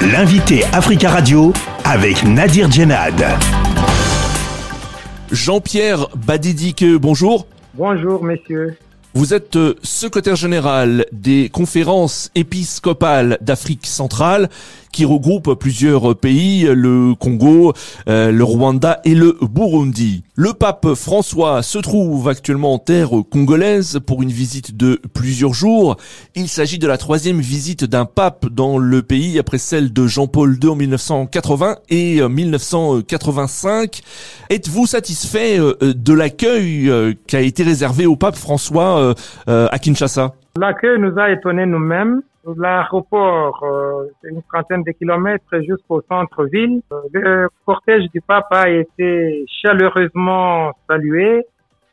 L'invité Africa Radio avec Nadir Djenad. Jean-Pierre Badidike, bonjour. Bonjour, messieurs. Vous êtes euh, secrétaire général des conférences épiscopales d'Afrique centrale qui regroupe plusieurs pays, le Congo, euh, le Rwanda et le Burundi. Le pape François se trouve actuellement en terre congolaise pour une visite de plusieurs jours. Il s'agit de la troisième visite d'un pape dans le pays après celle de Jean-Paul II en 1980 et 1985. Êtes-vous satisfait euh, de l'accueil euh, qui a été réservé au pape François à Kinshasa? L'accueil nous a étonnés nous-mêmes. L'aéroport, euh, une trentaine de kilomètres jusqu'au centre-ville. Euh, le cortège du pape a été chaleureusement salué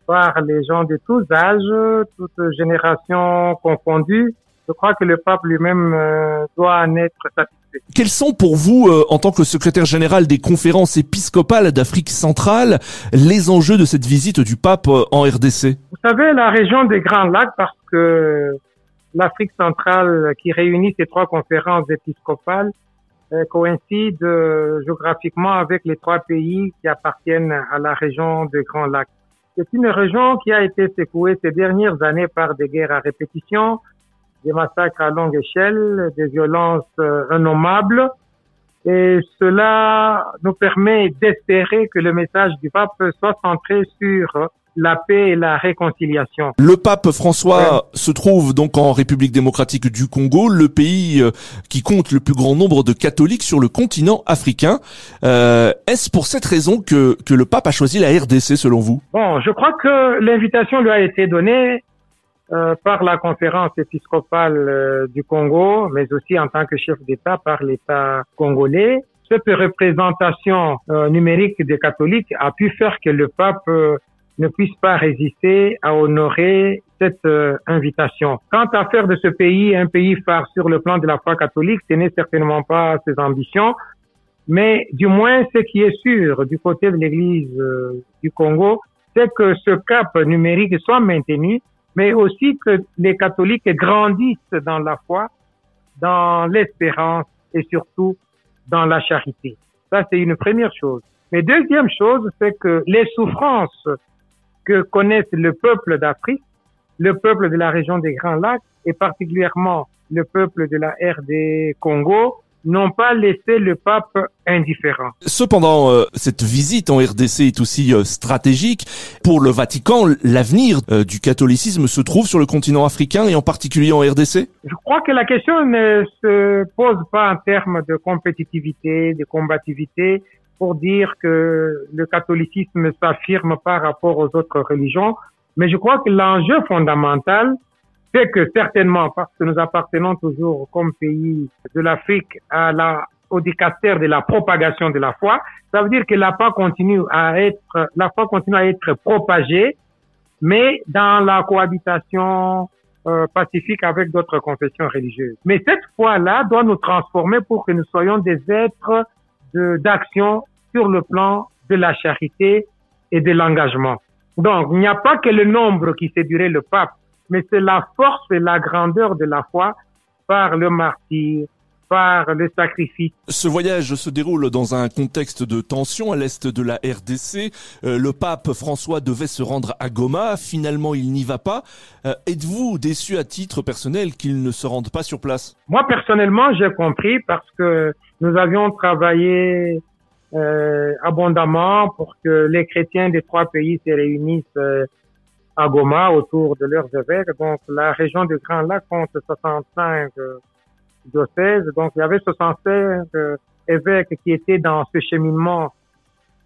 par les gens de tous âges, toutes générations confondues. Je crois que le pape lui-même euh, doit en être satisfait. Quels sont pour vous, en tant que secrétaire général des conférences épiscopales d'Afrique centrale, les enjeux de cette visite du pape en RDC Vous savez, la région des Grands Lacs, parce que l'Afrique centrale qui réunit ces trois conférences épiscopales euh, coïncide euh, géographiquement avec les trois pays qui appartiennent à la région des Grands Lacs. C'est une région qui a été secouée ces dernières années par des guerres à répétition, des massacres à longue échelle, des violences euh, innommables. Et cela nous permet d'espérer que le message du pape soit centré sur la paix et la réconciliation. Le pape François se trouve donc en République démocratique du Congo, le pays euh, qui compte le plus grand nombre de catholiques sur le continent africain. Euh, Est-ce pour cette raison que, que le pape a choisi la RDC selon vous? Bon, je crois que l'invitation lui a été donnée euh, par la conférence épiscopale euh, du Congo, mais aussi en tant que chef d'État par l'État congolais. Cette représentation euh, numérique des catholiques a pu faire que le pape ne puisse pas résister à honorer cette euh, invitation. Quant à faire de ce pays un pays phare sur le plan de la foi catholique, ce n'est certainement pas ses ambitions, mais du moins ce qui est sûr du côté de l'Église euh, du Congo, c'est que ce cap numérique soit maintenu, mais aussi que les catholiques grandissent dans la foi, dans l'espérance et surtout dans la charité. Ça, c'est une première chose. Mais deuxième chose, c'est que les souffrances que connaissent le peuple d'Afrique, le peuple de la région des Grands Lacs et particulièrement le peuple de la RD Congo n'ont pas laissé le pape indifférent. Cependant, euh, cette visite en RDC est aussi euh, stratégique. Pour le Vatican, l'avenir euh, du catholicisme se trouve sur le continent africain et en particulier en RDC Je crois que la question ne se pose pas en termes de compétitivité, de combativité, pour dire que le catholicisme s'affirme par rapport aux autres religions, mais je crois que l'enjeu fondamental, c'est que certainement, parce que nous appartenons toujours comme pays de l'Afrique à la, au dicastère de la propagation de la foi, ça veut dire que la foi continue à être, la foi continue à être propagée, mais dans la cohabitation euh, pacifique avec d'autres confessions religieuses. Mais cette foi-là doit nous transformer pour que nous soyons des êtres d'action sur le plan de la charité et de l'engagement. Donc, il n'y a pas que le nombre qui séduirait le pape, mais c'est la force et la grandeur de la foi par le martyr, par le sacrifice. Ce voyage se déroule dans un contexte de tension à l'est de la RDC. Euh, le pape François devait se rendre à Goma. Finalement, il n'y va pas. Euh, êtes-vous déçu à titre personnel qu'il ne se rende pas sur place? Moi, personnellement, j'ai compris parce que nous avions travaillé euh, abondamment pour que les chrétiens des trois pays se réunissent à Goma autour de leurs évêques. Donc, la région du Grand Lac compte 65 diocèse. Donc, il y avait 65 euh, évêques qui étaient dans ce cheminement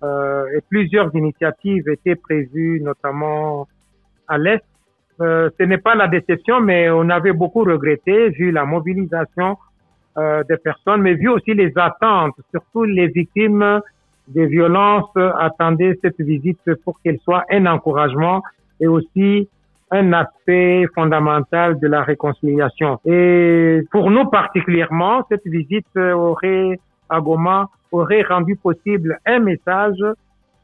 euh, et plusieurs initiatives étaient prévues, notamment à l'Est. Euh, ce n'est pas la déception, mais on avait beaucoup regretté, vu la mobilisation euh, des personnes, mais vu aussi les attentes, surtout les victimes des violences attendaient cette visite pour qu'elle soit un encouragement et aussi un aspect fondamental de la réconciliation. Et pour nous particulièrement, cette visite aurait à Goma aurait rendu possible un message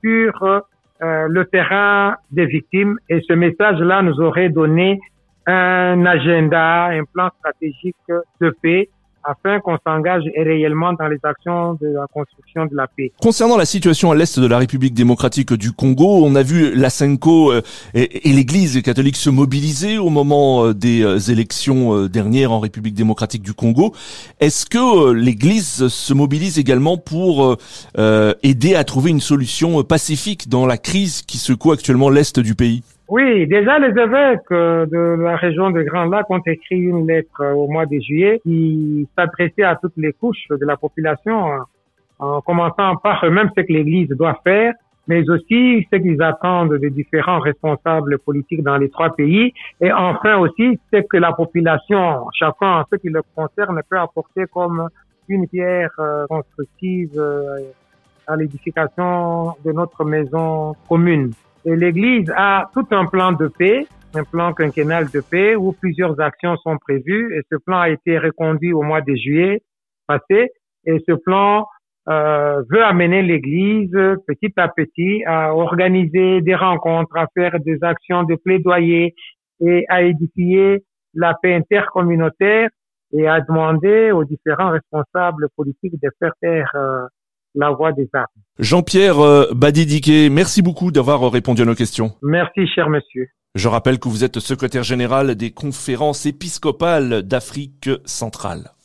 sur euh, le terrain des victimes et ce message-là nous aurait donné un agenda, un plan stratégique de paix afin qu'on s'engage réellement dans les actions de la construction de la paix. Concernant la situation à l'est de la République démocratique du Congo, on a vu la Senko euh, et, l'Église catholique se mobiliser au moment euh, des euh, élections dernières en République démocratique du Congo. Est-ce que l'Église se mobilise également pour aider à trouver une solution pacifique dans la crise qui secoue actuellement l'est du pays? Oui, déjà les évêques euh, de la région de Grand Lac ont écrit une lettre euh, au mois de juillet qui s'adressait à toutes les couches de la population, euh, en commençant par eux-mêmes ce que l'Église doit faire, mais aussi ce qu'ils attendent des différents responsables politiques dans les trois pays, et enfin aussi ce que la population, chacun en ce qui le concerne, peut apporter comme une pierre constructive à l'édification de notre maison commune. Et l'Église a tout un plan de paix, un plan quinquennal de paix où plusieurs actions sont prévues. Et ce plan a été reconduit au mois de juillet passé. Et ce plan euh, veut amener l'Église petit à petit à organiser des rencontres, à faire des actions de plaidoyer et à édifier la paix intercommunautaire et à demander aux différents responsables politiques de faire taire euh, la voie des armes. Jean-Pierre euh, Badidiquet, merci beaucoup d'avoir répondu à nos questions. Merci, cher monsieur. Je rappelle que vous êtes secrétaire général des conférences épiscopales d'Afrique centrale.